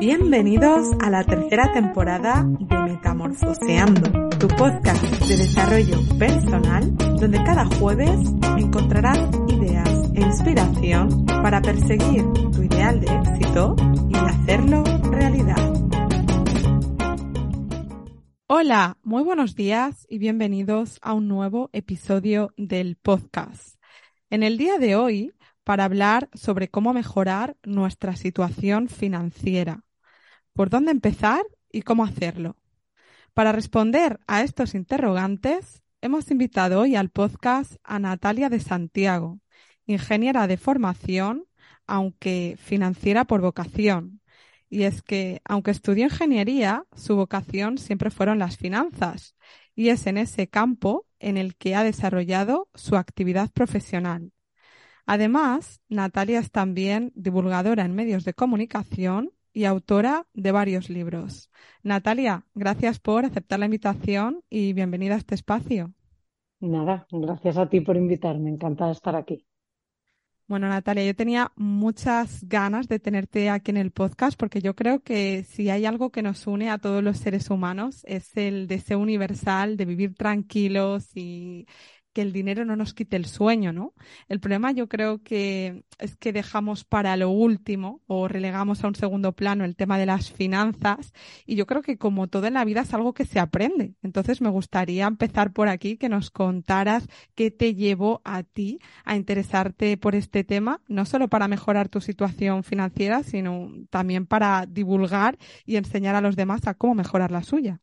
Bienvenidos a la tercera temporada de Metamorfoseando, tu podcast de desarrollo personal, donde cada jueves encontrarás ideas e inspiración para perseguir tu ideal de éxito y hacerlo realidad. Hola, muy buenos días y bienvenidos a un nuevo episodio del podcast. En el día de hoy para hablar sobre cómo mejorar nuestra situación financiera, por dónde empezar y cómo hacerlo. Para responder a estos interrogantes, hemos invitado hoy al podcast a Natalia de Santiago, ingeniera de formación, aunque financiera por vocación. Y es que, aunque estudió ingeniería, su vocación siempre fueron las finanzas, y es en ese campo en el que ha desarrollado su actividad profesional. Además, Natalia es también divulgadora en medios de comunicación y autora de varios libros. Natalia, gracias por aceptar la invitación y bienvenida a este espacio. Nada, gracias a ti por invitarme, encantada de estar aquí. Bueno, Natalia, yo tenía muchas ganas de tenerte aquí en el podcast porque yo creo que si hay algo que nos une a todos los seres humanos es el deseo universal de vivir tranquilos y que el dinero no nos quite el sueño, ¿no? El problema yo creo que es que dejamos para lo último o relegamos a un segundo plano el tema de las finanzas y yo creo que como todo en la vida es algo que se aprende. Entonces me gustaría empezar por aquí que nos contaras qué te llevó a ti a interesarte por este tema, no solo para mejorar tu situación financiera, sino también para divulgar y enseñar a los demás a cómo mejorar la suya.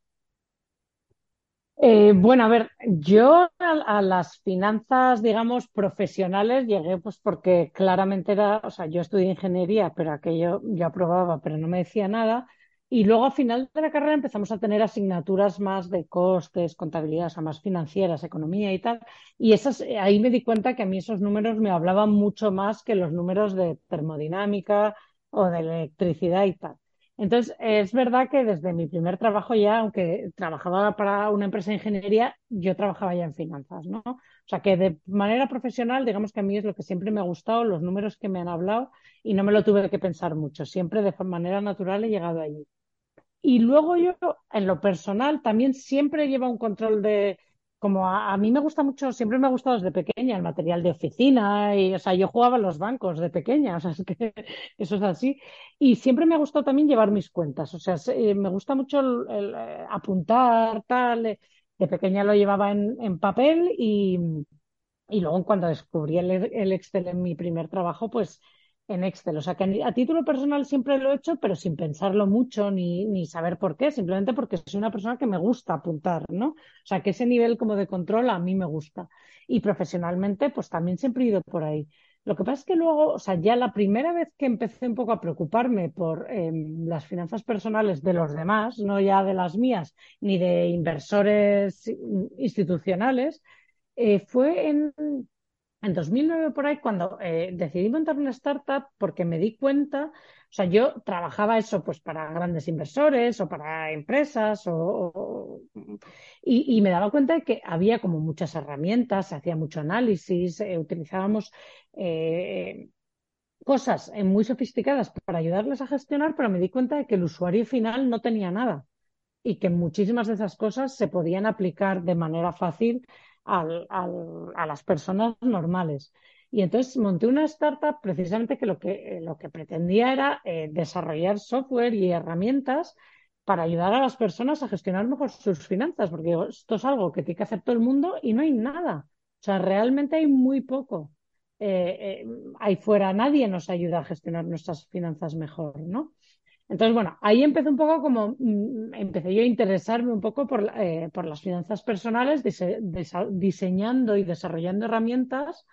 Eh, bueno, a ver, yo a, a, las finanzas, digamos, profesionales llegué pues porque claramente era, o sea, yo estudié ingeniería, pero aquello yo aprobaba, pero no me decía nada. Y luego al final de la carrera empezamos a tener asignaturas más de costes, contabilidad, o sea, más financieras, economía y tal. Y esas, ahí me di cuenta que a mí esos números me hablaban mucho más que los números de termodinámica o de electricidad y tal. Entonces, es verdad que desde mi primer trabajo ya, aunque trabajaba para una empresa de ingeniería, yo trabajaba ya en finanzas, ¿no? O sea, que de manera profesional, digamos que a mí es lo que siempre me ha gustado, los números que me han hablado, y no me lo tuve que pensar mucho. Siempre de manera natural he llegado allí. Y luego yo, en lo personal, también siempre lleva un control de, como a, a, mí me gusta mucho, siempre me ha gustado desde pequeña el material de oficina, y, o sea, yo jugaba en los bancos de pequeña, o sea, es que eso es así. Y siempre me ha gustado también llevar mis cuentas, o sea, se, me gusta mucho eh, apuntar, tal. Eh, de pequeña lo llevaba en, papel y, y, luego cuando descubrí el Excel en mi primer trabajo, pues en Excel. O sea, que a título personal siempre lo he hecho, pero sin pensarlo mucho ni, ni saber por qué, simplemente porque soy una persona que me gusta apuntar, ¿no? O sea, que ese nivel como de control a mí me gusta. Y profesionalmente, pues también siempre he ido por ahí. Lo que pasa es que luego, o sea, ya la primera vez que empecé un poco a preocuparme por eh, las finanzas personales de los demás, no ya de las mías, ni de inversores institucionales, eh, fue en en 2009 por ahí, cuando eh, decidí montar una startup, porque me di cuenta, o sea, yo trabajaba eso pues para grandes inversores o para empresas, o, y, me daba cuenta de que había como muchas herramientas, se hacía mucho análisis, eh, utilizábamos eh, cosas muy sofisticadas para ayudarles a gestionar, pero me di cuenta de que el usuario final no tenía nada y que muchísimas de esas cosas se podían aplicar de manera fácil al, a las personas normales. Y entonces monté una startup precisamente que lo que, lo que pretendía era eh, desarrollar software y herramientas para ayudar a las personas a gestionar mejor sus finanzas, porque esto es algo que tiene que hacer todo el mundo y no hay nada. O sea, realmente hay muy poco. Eh, eh, ahí fuera nadie nos ayuda a gestionar nuestras finanzas mejor, ¿no? Entonces, bueno, ahí empecé un poco como, mm, empecé yo a interesarme un poco por, eh, por las finanzas personales, dise, dise, diseñando y desarrollando herramientas,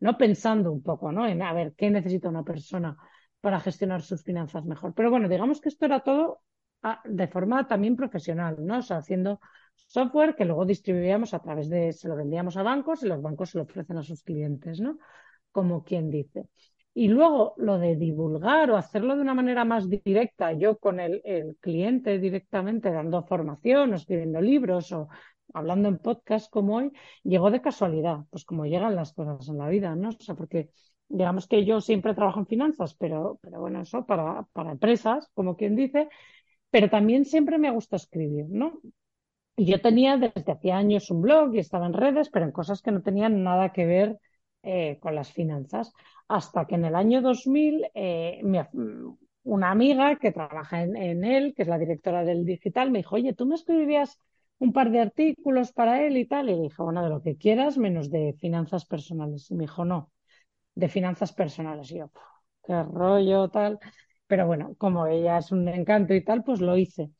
¿no? Pensando un poco, ¿no? En a ver, ¿qué necesita una persona para gestionar sus finanzas mejor. Pero bueno, digamos que esto era todo de forma también profesional, ¿no? O sea, haciendo software que luego distribuíamos a través de, se lo vendíamos a bancos y los bancos se lo ofrecen a sus clientes, ¿no? Como quien dice. Y luego lo de divulgar o hacerlo de una manera más directa, yo con el, cliente directamente dando formación o escribiendo libros o hablando en podcast como hoy, llegó de casualidad, pues como llegan las cosas en la vida, ¿no? O sea, porque digamos que yo siempre trabajo en finanzas, pero, pero bueno, eso para, para empresas, como quien dice, pero también siempre me gusta escribir, ¿no? Y yo tenía desde hacía años un blog y estaba en redes, pero en cosas que no tenían nada que ver eh, con las finanzas. Hasta que en el año 2000, eh, una amiga que trabaja en, en, él, que es la directora del digital, me dijo, oye, ¿tú me escribirías un par de artículos para él y tal? Y le dije, bueno, de lo que quieras, menos de finanzas personales. Y me dijo, no, de finanzas personales. Y yo, qué rollo, tal. Pero bueno, como ella es un encanto y tal, pues lo hice.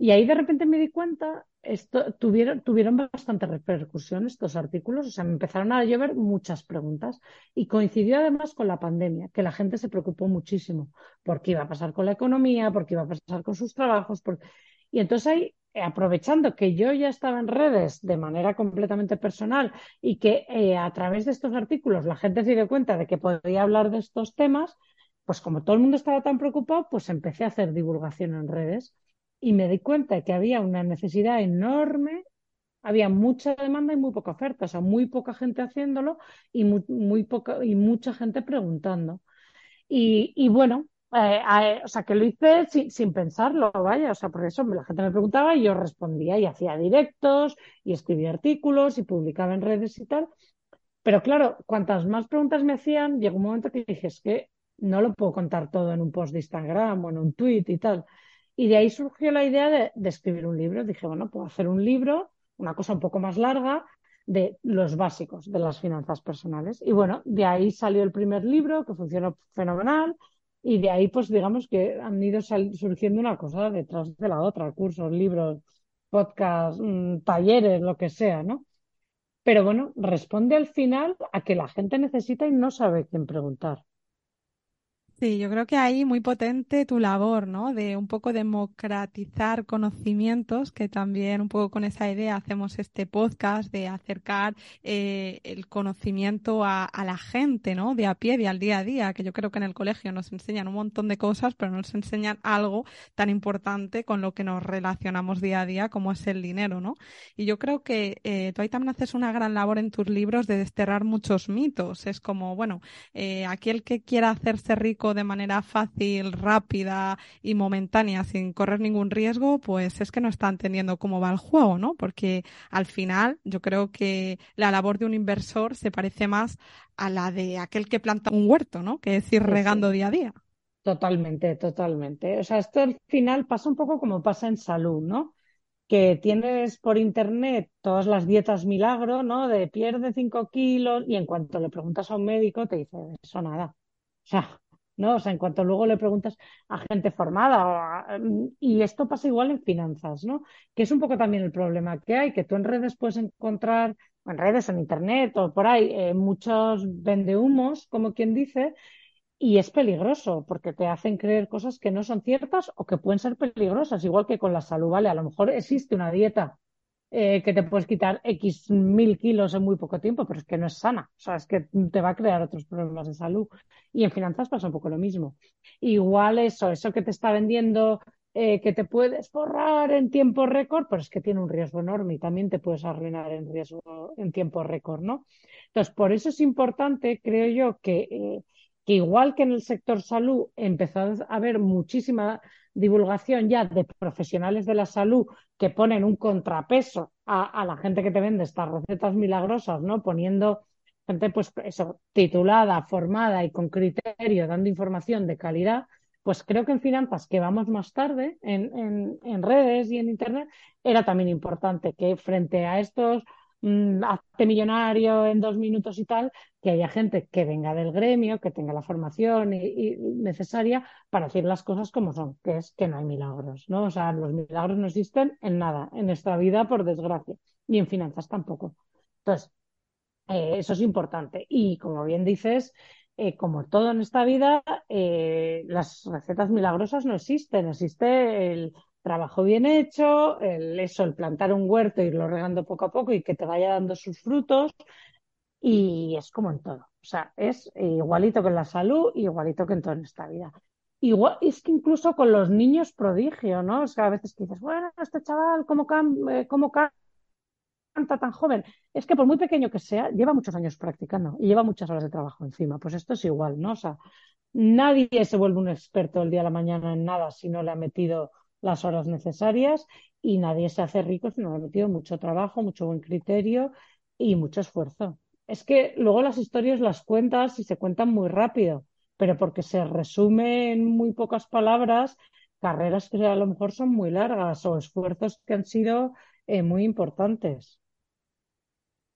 Y ahí de repente me di cuenta, esto, tuvieron, tuvieron bastante repercusión estos artículos, o sea, me empezaron a llover muchas preguntas y coincidió además con la pandemia, que la gente se preocupó muchísimo por qué iba a pasar con la economía, por qué iba a pasar con sus trabajos. Y entonces ahí, aprovechando que yo ya estaba en redes de manera completamente personal y que eh, a través de estos artículos la gente se dio cuenta de que podía hablar de estos temas, pues como todo el mundo estaba tan preocupado, pues empecé a hacer divulgación en redes y me di cuenta que había una necesidad enorme, había mucha demanda y muy poca oferta, o sea, muy poca gente haciéndolo y muy, muy y mucha gente preguntando. Y, y bueno, eh, eh, o sea, que lo hice sin, sin, pensarlo, vaya, o sea, por eso la gente me preguntaba y yo respondía y hacía directos y escribía artículos y publicaba en redes y tal. Pero claro, cuantas más preguntas me hacían, llegó un momento que dije, es que no lo puedo contar todo en un post de Instagram o en un tweet y tal. Y de ahí surgió la idea de, escribir un libro. Dije, bueno, puedo hacer un libro, una cosa un poco más larga, de los básicos de las finanzas personales. Y bueno, de ahí salió el primer libro que funcionó fenomenal. Y de ahí, pues digamos que han ido surgiendo una cosa detrás de la otra, cursos, libros, podcasts, mmm, talleres, lo que sea, ¿no? Pero bueno, responde al final a que la gente necesita y no sabe quién preguntar. Sí, yo creo que ahí muy potente tu labor, ¿no? De un poco democratizar conocimientos, que también un poco con esa idea hacemos este podcast de acercar eh, el conocimiento a, la gente, ¿no? De a pie, de al día a día, que yo creo que en el colegio nos enseñan un montón de cosas, pero no nos enseñan algo tan importante con lo que nos relacionamos día a día como es el dinero, ¿no? Y yo creo que eh, tú ahí también haces una gran labor en tus libros de desterrar muchos mitos. Es como, bueno, eh, aquel que quiera hacerse rico de manera fácil, rápida y momentánea sin correr ningún riesgo, pues es que no está entendiendo cómo va el juego, ¿no? Porque al final yo creo que la labor de un inversor se parece más a la de aquel que planta un huerto, ¿no? Que es ir regando sí. día a día. Totalmente, totalmente. O sea, esto al final pasa un poco como pasa en salud, ¿no? que tienes por internet todas las dietas milagro, ¿no? De pierde cinco kilos y en cuanto le preguntas a un médico te dice, eso nada. O sea, ¿no? O sea, en cuanto luego le preguntas a gente formada, y esto pasa igual en finanzas, ¿no? Que es un poco también el problema que hay, que tú en redes puedes encontrar, en redes, en internet o por ahí, eh, muchos vendehumos, como quien dice, y es peligroso porque te hacen creer cosas que no son ciertas o que pueden ser peligrosas, igual que con la salud, ¿vale? A lo mejor existe una dieta eh, que te puedes quitar X mil kilos en muy poco tiempo, pero es que no es sana. O sea, es que te va a crear otros problemas de salud. Y en finanzas pasa un poco lo mismo. Igual eso, eso que te está vendiendo, eh, que te puedes forrar en tiempo récord, pero es que tiene un riesgo enorme y también te puedes arruinar en riesgo en tiempo récord, ¿no? Entonces, por eso es importante, creo yo, que, eh, que igual que en el sector salud empezó a haber muchísima divulgación ya de profesionales de la salud que ponen un contrapeso a, a, la gente que te vende estas recetas milagrosas, ¿no? Poniendo gente, pues eso, titulada, formada y con criterio, dando información de calidad, pues creo que en finanzas, que vamos más tarde en, en, en redes y en Internet, era también importante que frente a estos mmm, hazte millonario en dos minutos y tal, que haya gente que venga del gremio, que tenga la formación necesaria para decir las cosas como son, que es que no hay milagros, ¿no? O sea, los milagros no existen en nada, en esta vida, por desgracia, y en finanzas tampoco. Entonces, eh, eso es importante. Y como bien dices, eh, como todo en esta vida, eh, las recetas milagrosas no existen. Existe el trabajo bien hecho, el, eso, el plantar un huerto, irlo regando poco a poco y que te vaya dando sus frutos. Y es como en todo. O sea, es igualito que en la salud, igualito que en todo en esta vida. Igual, es que incluso con los niños prodigio, ¿no? O sea, a veces dices, bueno, este chaval, ¿cómo, can, cómo canta tan joven? Es que por muy pequeño que sea, lleva muchos años practicando y lleva muchas horas de trabajo encima. Pues esto es igual, ¿no? O sea, nadie se vuelve un experto el día de la mañana en nada si no le ha metido las horas necesarias y nadie se hace rico si no ha metido mucho trabajo, mucho buen criterio y mucho esfuerzo. Es que luego las historias las cuentas y se cuentan muy rápido pero porque se resume en muy pocas palabras carreras que a lo mejor son muy largas o esfuerzos que han sido eh, muy importantes.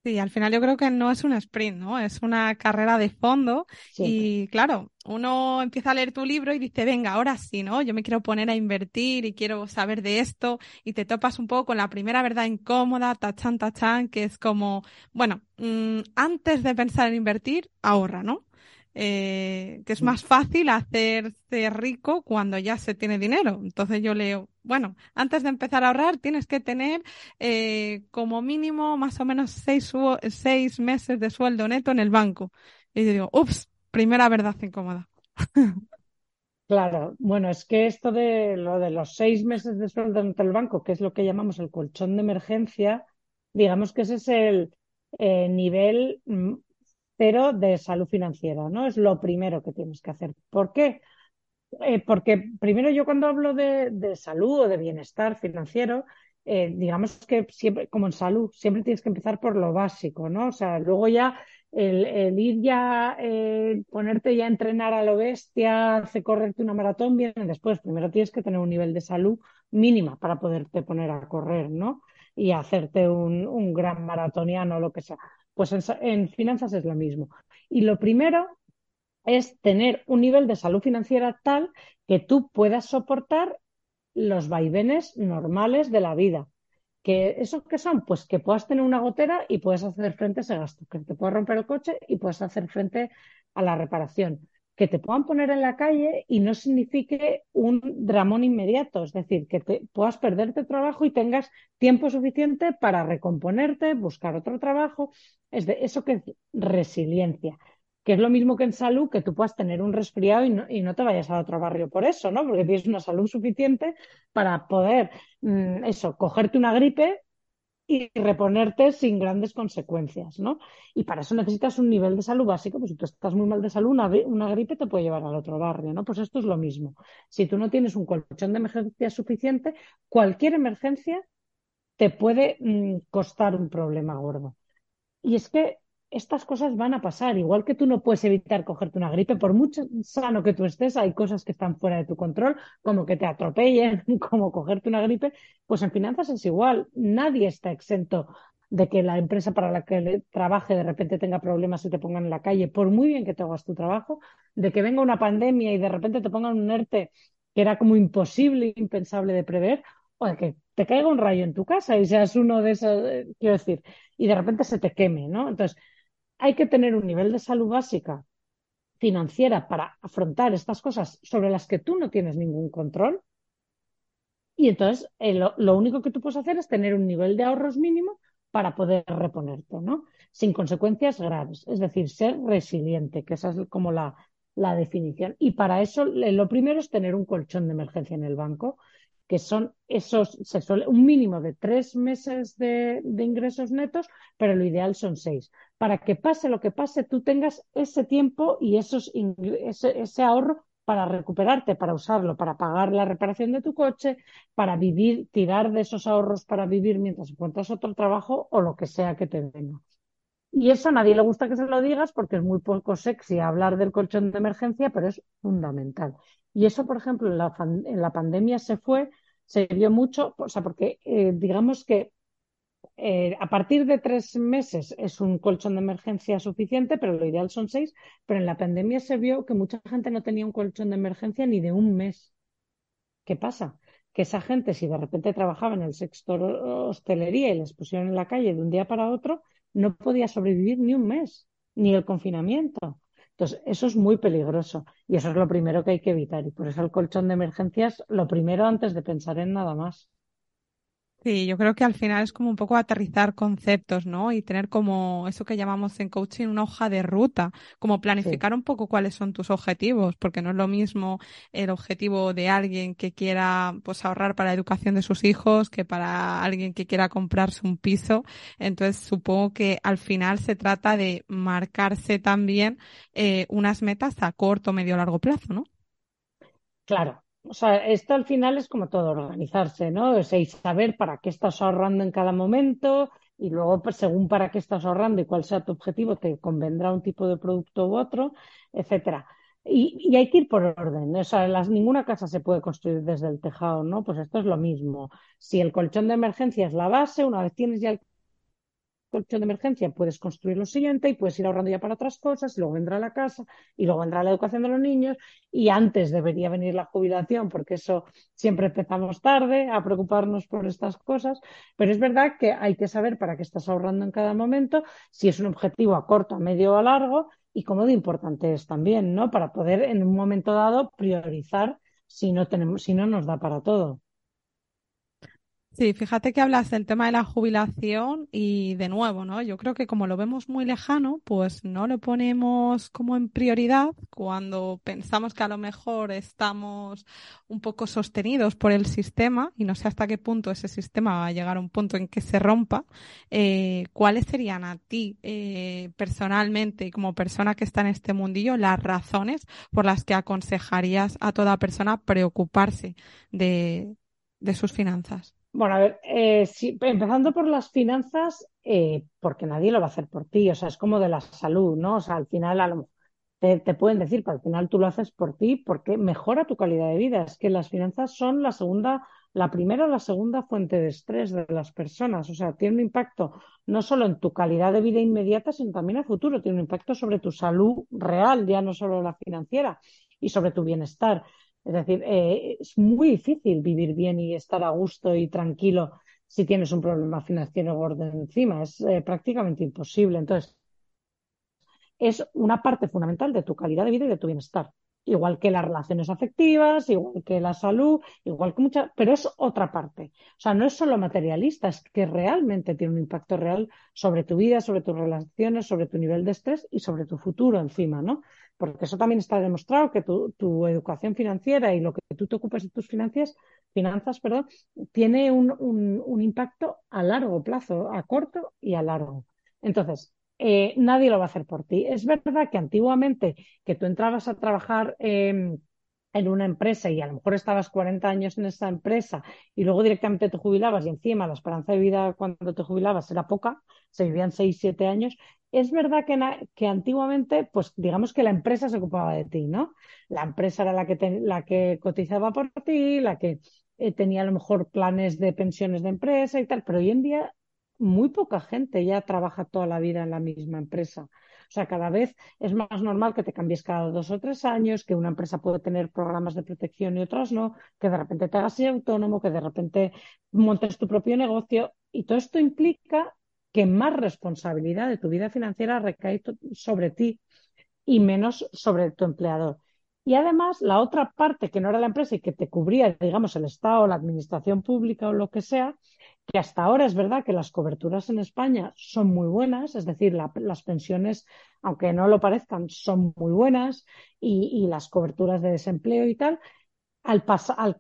Sí, al final yo creo que no es un sprint, ¿no? Es una carrera de fondo y claro, uno empieza a leer tu libro y dice, venga, ahora sí, ¿no? Yo me quiero poner a invertir y quiero saber de esto y te topas un poco con la primera verdad incómoda, tachan, tachan, que es como, bueno, mm, antes de pensar en invertir, ahorra, ¿no? eh, que es más fácil hacerse rico cuando ya se tiene dinero. Entonces yo leo, bueno, antes de empezar a ahorrar tienes que tener eh, como mínimo más o menos seis, seis meses de sueldo neto en el banco. Y yo digo, ups, primera verdad incómoda. Claro, bueno, es que esto de lo de los seis meses de sueldo en el banco, que es lo que llamamos el colchón de emergencia, digamos que ese es el eh, nivel mm, pero de salud financiera, ¿no? Es lo primero que tienes que hacer. ¿Por qué? Eh, porque primero yo cuando hablo de, salud o de bienestar financiero, eh, digamos que siempre, como en salud, siempre tienes que empezar por lo básico, ¿no? O sea, luego ya el, ir ya, eh, ponerte ya a entrenar a lo bestia, hace correrte una maratón, viene después. Primero tienes que tener un nivel de salud mínima para poderte poner a correr, ¿no? Y hacerte un, gran maratoniano o lo que sea. Pues en, finanzas es lo mismo. Y lo primero es tener un nivel de salud financiera tal que tú puedas soportar los vaivenes normales de la vida. ¿Que ¿Eso qué son? Pues que puedas tener una gotera y puedes hacer frente a ese gasto, que te puedas romper el coche y puedas hacer frente a la reparación, que te puedan poner en la calle y no signifique un dramón inmediato, es decir, que te puedas perderte trabajo y tengas tiempo suficiente para recomponerte, buscar otro trabajo, es de eso que es resiliencia, que es lo mismo que en salud, que tú puedas tener un resfriado y no, te vayas a otro barrio por eso, ¿no? Porque tienes una salud suficiente para poder, mm, eso, cogerte una gripe y reponerte sin grandes consecuencias, ¿no? Y para eso necesitas un nivel de salud básico, pues si tú estás muy mal de salud, una, gripe te puede llevar al otro barrio, ¿no? Pues esto es lo mismo. Si tú no tienes un colchón de emergencia suficiente, cualquier emergencia te puede mm, costar un problema gordo. Y es que estas cosas van a pasar. Igual que tú no puedes evitar cogerte una gripe, por mucho sano que tú estés, hay cosas que están fuera de tu control, como que te atropellen, como cogerte una gripe. Pues en finanzas es igual. Nadie está exento de que la empresa para la que trabaje de repente tenga problemas y te pongan en la calle, por muy bien que te hagas tu trabajo, de que venga una pandemia y de repente te pongan un ERTE que era como imposible, impensable de prever, o de que te caiga un rayo en tu casa y seas uno de esos, eh, quiero decir, y de repente se te queme, ¿no? Entonces, hay que tener un nivel de salud básica financiera para afrontar estas cosas sobre las que tú no tienes ningún control. Y entonces eh, lo, único que tú puedes hacer es tener un nivel de ahorros mínimo para poder reponerte, ¿no? Sin consecuencias graves. Es decir, ser resiliente, que esa es como la, la definición. Y para eso lo primero es tener un colchón de emergencia en el banco que son esos, se suele, un mínimo de tres meses de, ingresos netos, pero lo ideal son seis. Para que pase lo que pase, tú tengas ese tiempo y esos, ese, ahorro para recuperarte, para usarlo, para pagar la reparación de tu coche, para vivir, tirar de esos ahorros para vivir mientras encuentras otro trabajo o lo que sea que te venga. Y eso a nadie le gusta que se lo digas porque es muy poco sexy hablar del colchón de emergencia, pero es fundamental. Y eso, por ejemplo, en la, en la pandemia se fue se vio mucho, o sea, porque eh, digamos que eh, a partir de tres meses es un colchón de emergencia suficiente, pero lo ideal son seis. Pero en la pandemia se vio que mucha gente no tenía un colchón de emergencia ni de un mes. ¿Qué pasa? Que esa gente, si de repente trabajaba en el sector hostelería y les pusieron en la calle de un día para otro, no podía sobrevivir ni un mes, ni el confinamiento. Entonces, eso es muy peligroso y eso es lo primero que hay que evitar. Y por eso el colchón de emergencias, lo primero antes de pensar en nada más. Sí, yo creo que al final es como un poco aterrizar conceptos, ¿no? Y tener como eso que llamamos en coaching una hoja de ruta, como planificar un poco cuáles son tus objetivos, porque no es lo mismo el objetivo de alguien que quiera pues ahorrar para la educación de sus hijos que para alguien que quiera comprarse un piso. Entonces supongo que al final se trata de marcarse también eh, unas metas a corto, medio, largo plazo, ¿no? Claro, o sea, esto al final es como todo, organizarse, ¿no? O sea, y saber para qué estás ahorrando en cada momento y luego, pues, según para qué estás ahorrando y cuál sea tu objetivo, te convendrá un tipo de producto u otro, etcétera. Y, hay que ir por orden, o sea, las, ninguna casa se puede construir desde el tejado, ¿no? Pues esto es lo mismo. Si el colchón de emergencia es la base, una vez tienes ya el colchón de emergencia, puedes construir lo siguiente y puedes ir ahorrando ya para otras cosas, y luego vendrá la casa, y luego vendrá la educación de los niños, y antes debería venir la jubilación, porque eso siempre empezamos tarde a preocuparnos por estas cosas, pero es verdad que hay que saber para qué estás ahorrando en cada momento, si es un objetivo a corto, a medio o a largo, y cómo de importante es también, ¿no? Para poder en un momento dado priorizar si no tenemos, si no nos da para todo. Sí, fíjate que hablas del tema de la jubilación y de nuevo, ¿no? Yo creo que como lo vemos muy lejano, pues no lo ponemos como en prioridad cuando pensamos que a lo mejor estamos un poco sostenidos por el sistema y no sé hasta qué punto ese sistema va a llegar a un punto en que se rompa. Eh, ¿Cuáles serían a ti eh, personalmente y como persona que está en este mundillo las razones por las que aconsejarías a toda persona preocuparse de, de sus finanzas? Bueno, a ver, eh, empezando por las finanzas, eh, porque nadie lo va a hacer por ti, o sea, es como de la salud, ¿no? O sea, al final a lo, te, te pueden decir, pero al final tú lo haces por ti porque mejora tu calidad de vida. Es que las finanzas son la segunda, la primera o la segunda fuente de estrés de las personas, o sea, tiene un impacto no solo en tu calidad de vida inmediata, sino también a futuro, tiene un impacto sobre tu salud real, ya no solo la financiera, y sobre tu bienestar. Es decir, eh, es muy difícil vivir bien y estar a gusto y tranquilo si tienes un problema financiero gordo encima. Es eh, prácticamente imposible. Entonces, es una parte fundamental de tu calidad de vida y de tu bienestar. Igual que las relaciones afectivas, igual que la salud, igual que muchas, pero es otra parte. O sea, no es solo materialista, es que realmente tiene un impacto real sobre tu vida, sobre tus relaciones, sobre tu nivel de estrés y sobre tu futuro encima, ¿no? Porque eso también está demostrado que tu, educación financiera y lo que tú te ocupas de tus finanzas, finanzas perdón, tiene un, impacto a largo plazo, a corto y a largo. Entonces, eh, nadie lo va a hacer por ti. Es verdad que antiguamente que tú entrabas a trabajar eh, en una empresa y a lo mejor estabas 40 años en esa empresa y luego directamente te jubilabas y encima la esperanza de vida cuando te jubilabas era poca, se vivían 6, 7 años, es verdad que, que, antiguamente, pues digamos que la empresa se ocupaba de ti, ¿no? La empresa era la que, te, la que cotizaba por ti, la que eh, tenía a lo mejor planes de pensiones de empresa y tal, pero hoy en día muy poca gente ya trabaja toda la vida en la misma empresa. O sea, cada vez es más normal que te cambies cada dos o tres años, que una empresa puede tener programas de protección y otras no, que de repente te hagas autónomo, que de repente montes tu propio negocio. Y todo esto implica que más responsabilidad de tu vida financiera recae sobre ti y menos sobre tu empleador. Y además, la otra parte que no era la empresa y que te cubría, digamos, el Estado, la administración pública o lo que sea, que hasta ahora es verdad que las coberturas en España son muy buenas, es decir, la, las pensiones, aunque no lo parezcan, son muy buenas y, las coberturas de desempleo y tal, al, al,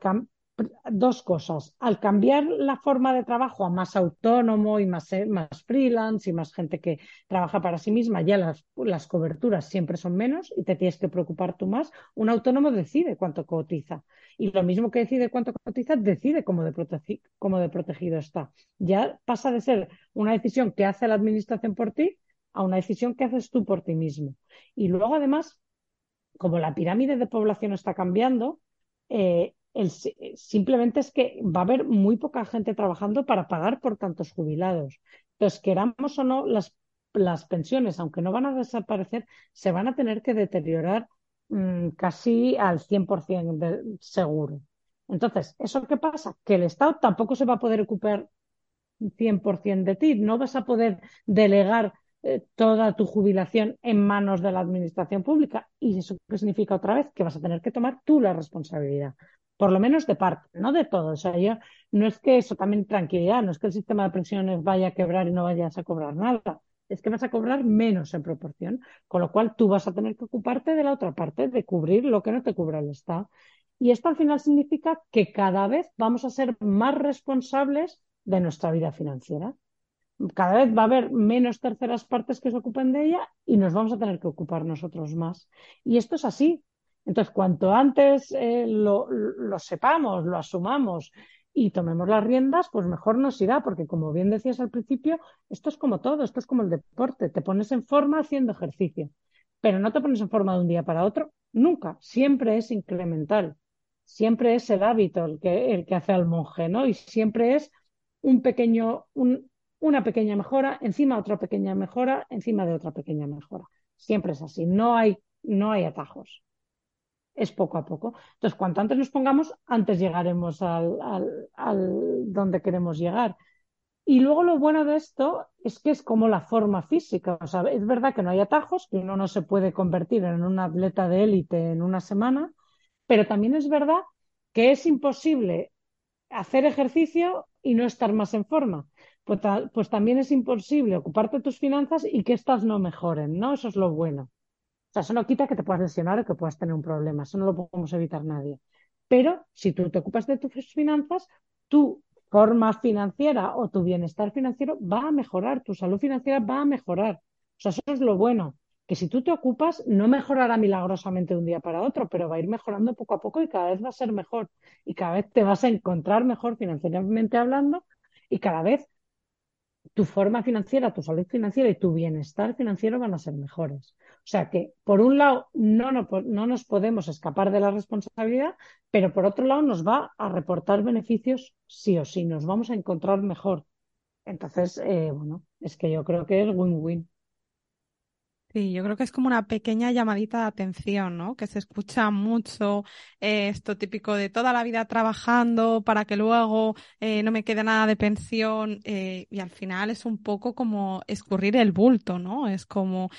dos cosas. Al cambiar la forma de trabajo a más autónomo y más, eh, más freelance y más gente que trabaja para sí misma, ya las, las coberturas siempre son menos y te tienes que preocupar tú más. Un autónomo decide cuánto cotiza. Y lo mismo que decide cuánto cotiza, decide cómo de, cómo de protegido está. Ya pasa de ser una decisión que hace la administración por ti a una decisión que haces tú por ti mismo. Y luego, además, como la pirámide de población está cambiando, eh, el, simplemente es que va a haber muy poca gente trabajando para pagar por tantos jubilados. Entonces, queramos o no, las, pensiones, aunque no van a desaparecer, se van a tener que deteriorar mmm, casi al 100% de, seguro. Entonces, ¿eso qué pasa? Que el Estado tampoco se va a poder ocupar 100% de ti, no vas a poder delegar eh, toda tu jubilación en manos de la administración pública. ¿Y eso qué significa otra vez? Que vas a tener que tomar tú la responsabilidad, por lo menos de parte, no de todo. O sea, yo no es que eso también tranquilidad, no es que el sistema de pensiones vaya a quebrar y no vayas a cobrar nada. Es que vas a cobrar menos en proporción, con lo cual tú vas a tener que ocuparte de la otra parte, de cubrir lo que no te cubra el Estado. Y esto al final significa que cada vez vamos a ser más responsables de nuestra vida financiera cada vez va a haber menos terceras partes que se ocupen de ella y nos vamos a tener que ocupar nosotros más. Y esto es así. Entonces, cuanto antes eh, lo, sepamos, lo asumamos y tomemos las riendas, pues mejor nos irá, porque como bien decías al principio, esto es como todo, esto es como el deporte, te pones en forma haciendo ejercicio, pero no te pones en forma de un día para otro, nunca, siempre es incremental, siempre es el hábito el que, hace al monje, ¿no? Y siempre es un pequeño, un, una pequeña mejora, encima otra pequeña mejora, encima de otra pequeña mejora. Siempre es así, no hay, no hay atajos. Es poco a poco. Entonces, cuanto antes nos pongamos, antes llegaremos al, al, donde queremos llegar. Y luego lo bueno de esto es que es como la forma física. O sea, es verdad que no hay atajos, que uno no se puede convertir en un atleta de élite en una semana, pero también es verdad que es imposible hacer ejercicio y no estar más en forma pues, pues, también es imposible ocuparte de tus finanzas y que éstas no mejoren, ¿no? Eso es lo bueno. O sea, eso no quita que te puedas lesionar o que puedas tener un problema, eso no lo podemos evitar nadie. Pero si tú te ocupas de tus finanzas, tu forma financiera o tu bienestar financiero va a mejorar, tu salud financiera va a mejorar. O sea, eso es lo bueno, que si tú te ocupas, no mejorará milagrosamente de un día para otro, pero va a ir mejorando poco a poco y cada vez va a ser mejor. Y cada vez te vas a encontrar mejor financieramente hablando y cada vez tu forma financiera, tu salud financiera y tu bienestar financiero van a ser mejores. O sea que, por un lado, no, no, no, nos podemos escapar de la responsabilidad, pero por otro lado nos va a reportar beneficios sí o sí, nos vamos a encontrar mejor. Entonces, eh, bueno, es que yo creo que es win-win. Sí, yo creo que es como una pequeña llamadita de atención, ¿no? Que se escucha mucho eh, esto típico de toda la vida trabajando para que luego eh, no me quede nada de pensión eh, y al final es un poco como escurrir el bulto, ¿no? Es como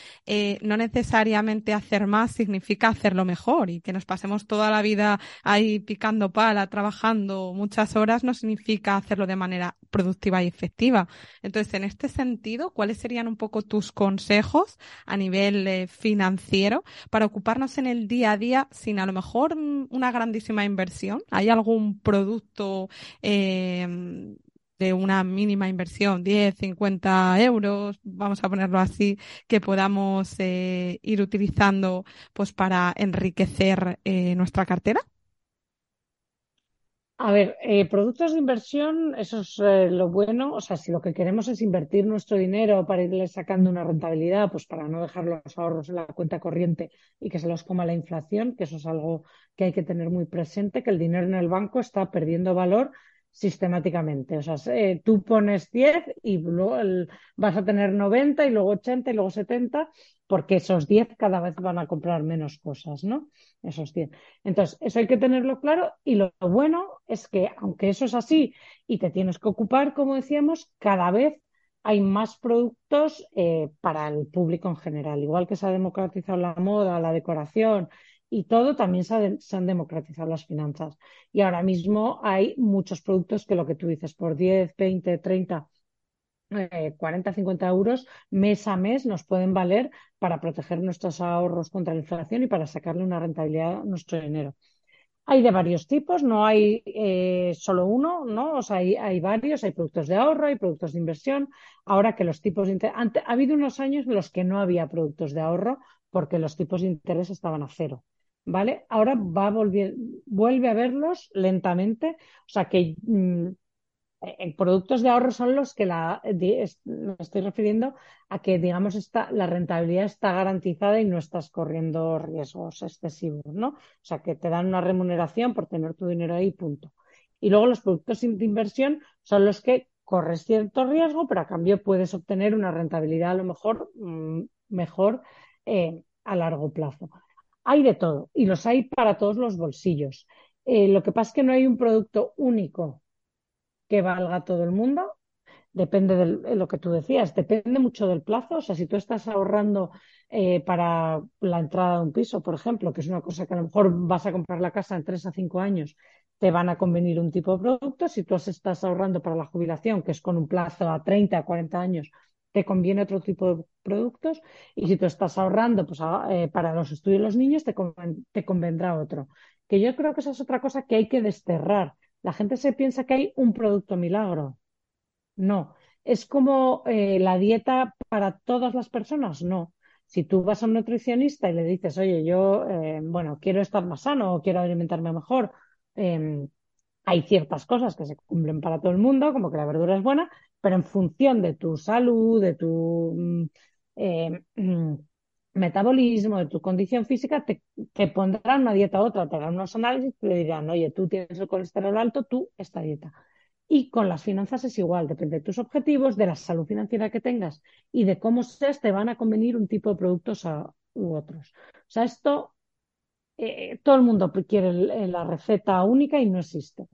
no necesariamente hacer más significa hacerlo mejor y que nos pasemos toda la vida ahí picando pala, trabajando muchas horas no significa hacerlo de manera productiva y efectiva. Entonces, en este sentido, ¿cuáles serían un poco tus consejos a nivel eh, financiero para ocuparnos en el día a día sin a lo mejor una grandísima inversión? ¿Hay algún producto eh, de una mínima inversión, 10, 50 euros, vamos a ponerlo así, que podamos eh, ir utilizando pues para enriquecer nuestra cartera? A ver, eh, productos de inversión, eso es eh, lo bueno. O sea, si lo que queremos es invertir nuestro dinero para irle sacando una rentabilidad, pues para no dejar los ahorros en la cuenta corriente y que se los coma la inflación, que eso es algo que hay que tener muy presente, que el dinero en el banco está perdiendo valor sistemáticamente. O sea, eh, tú pones 10 y luego vas a tener 90 y luego 80 y luego 70, porque esos 10 cada vez van a comprar menos cosas, ¿no? Esos 10. Entonces, eso hay que tenerlo claro y lo bueno es que, aunque eso es así y te tienes que ocupar, como decíamos, cada vez hay más productos eh, para el público en general. Igual que se ha democratizado la moda, la decoración, y todo, también se, han democratizado las finanzas. Y ahora mismo hay muchos productos que lo que tú dices, por 10, 20, 30, 40, 50 euros mes a mes nos pueden valer para proteger nuestros ahorros contra la inflación y para sacarle una rentabilidad a nuestro dinero. Hay de varios tipos, no hay eh, solo uno, ¿no? O sea, hay, hay, varios, hay productos de ahorro, hay productos de inversión. Ahora que los tipos de interés, ha habido unos años en los que no había productos de ahorro porque los tipos de interés estaban a cero. ¿Vale? Ahora va a volver, vuelve a verlos lentamente, o sea que mm, en productos de ahorro son los que la, me estoy refiriendo a que, digamos, está, la rentabilidad está garantizada y no estás corriendo riesgos excesivos, ¿no? O sea, que te dan una remuneración por tener tu dinero ahí, punto. Y luego los productos de inversión son los que corres cierto riesgo, pero a cambio puedes obtener una rentabilidad a lo mejor mm, mejor eh, a largo plazo. Hay de todo y los hay para todos los bolsillos. Eh, lo que pasa es que no hay un producto único que valga a todo el mundo. depende de lo que tú decías, depende mucho del plazo. O sea, si tú estás ahorrando eh, para la entrada de un piso, por ejemplo, que es una cosa que a lo mejor vas a comprar la casa en tres a cinco años, te van a convenir un tipo de producto. Si tú estás ahorrando para la jubilación, que es con un plazo a 30, a 40 años, te conviene otro tipo de productos. Y si tú estás ahorrando pues, eh, para los estudios de los niños, te, te convendrá otro. Que yo creo que esa es otra cosa que hay que desterrar. La gente se piensa que hay un producto milagro. No. ¿Es como eh, la dieta para todas las personas? No. Si tú vas a un nutricionista y le dices, oye, yo, eh, bueno, quiero estar más sano o quiero alimentarme mejor, em, hay ciertas cosas que se cumplen para todo el mundo, como que la verdura es buena, pero en función de tu salud, de tu mm, em, mm, metabolismo, de tu condición física, te, pondrán una dieta u otra, te harán unos análisis y te dirán, oye, tú tienes el colesterol alto, tú esta dieta. Y con las finanzas es igual, depende de tus objetivos, de la salud financiera que tengas y de cómo seas, te van a convenir un tipo de productos u otros. O sea, esto, eh, todo el mundo quiere la receta única y no existe.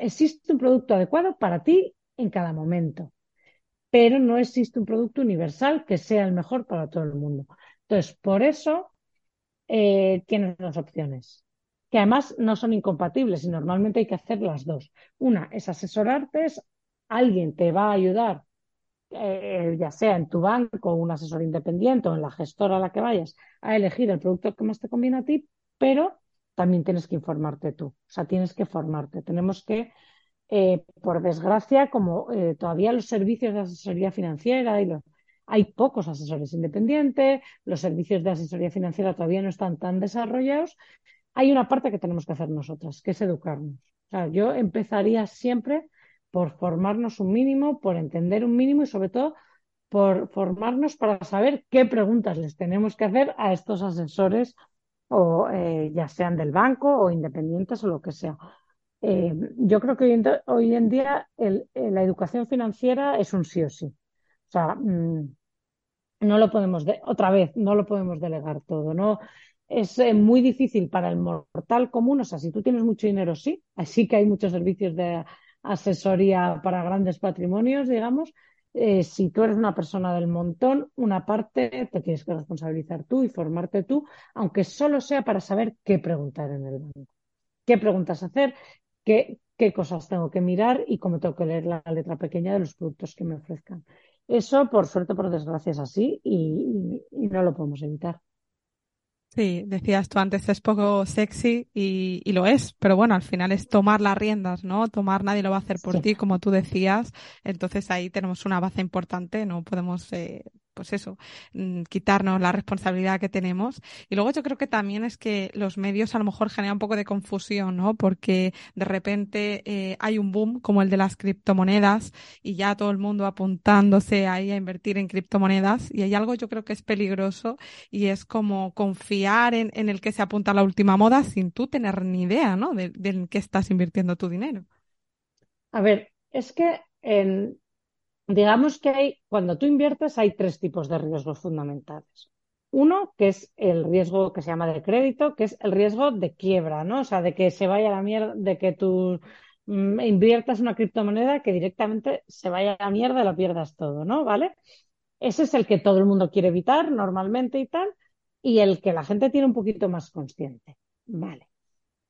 Existe un producto adecuado para ti en cada momento, pero no existe un producto universal que sea el mejor para todo el mundo. Entonces, por eso eh, tienes dos opciones que además no son incompatibles y normalmente hay que hacer las dos. Una es asesorarte, alguien te va a ayudar, eh, ya sea en tu banco, un asesor independiente o en la gestora a la que vayas, a elegir el producto que más te conviene a ti, pero también tienes que informarte tú, o sea, tienes que formarte. Tenemos que, eh, por desgracia, como eh, todavía los servicios de asesoría financiera y los, hay pocos asesores independientes, los servicios de asesoría financiera todavía no están tan desarrollados, hay una parte que tenemos que hacer nosotras, que es educarnos. O sea, yo empezaría siempre por formarnos un mínimo, por entender un mínimo y sobre todo por formarnos para saber qué preguntas les tenemos que hacer a estos asesores, o eh, ya sean del banco o independientes o lo que sea. Eh, yo creo que hoy en, día la educación financiera es un sí o sí. O sea, mm, no lo podemos, otra vez, no lo podemos delegar todo. No, es eh, muy difícil para el mortal común. O sea, si tú tienes mucho dinero, sí. Así que hay muchos servicios de asesoría para grandes patrimonios, digamos. Eh, si tú eres una persona del montón, una parte te tienes que responsabilizar tú y formarte tú, aunque solo sea para saber qué preguntar en el banco, qué preguntas hacer, qué, qué cosas tengo que mirar y cómo tengo que leer la letra pequeña de los productos que me ofrezcan. Eso, por suerte, por desgracia, es así y no lo podemos evitar. Sí, decías tú antes es poco sexy y, y, lo es, pero bueno, al final es tomar las riendas, ¿no? Tomar nadie lo va a hacer por ti, como tú decías. Entonces ahí tenemos una base importante, no podemos eh, pues eso, mm, quitarnos la responsabilidad que tenemos. Y luego yo creo que también es que los medios a lo mejor generan un poco de confusión, ¿no? Porque de repente eh, hay un boom como el de las criptomonedas y ya todo el mundo apuntándose ahí a invertir en criptomonedas y hay algo yo creo que es peligroso y es como confiar en, en el que se apunta a la última moda sin tú tener ni idea, ¿no? De, de en qué estás invirtiendo tu dinero. A ver, es que en, digamos que hay, cuando tú inviertes hay tres tipos de riesgos fundamentales. Uno, que es el riesgo que se llama de crédito, que es el riesgo de quiebra, ¿no? O sea, de que se vaya la mierda, de que tú mm, inviertas una criptomoneda que directamente se vaya a la mierda y lo pierdas todo, ¿no? ¿Vale? Ese es el que todo el mundo quiere evitar normalmente y tal, y el que la gente tiene un poquito más consciente. Vale.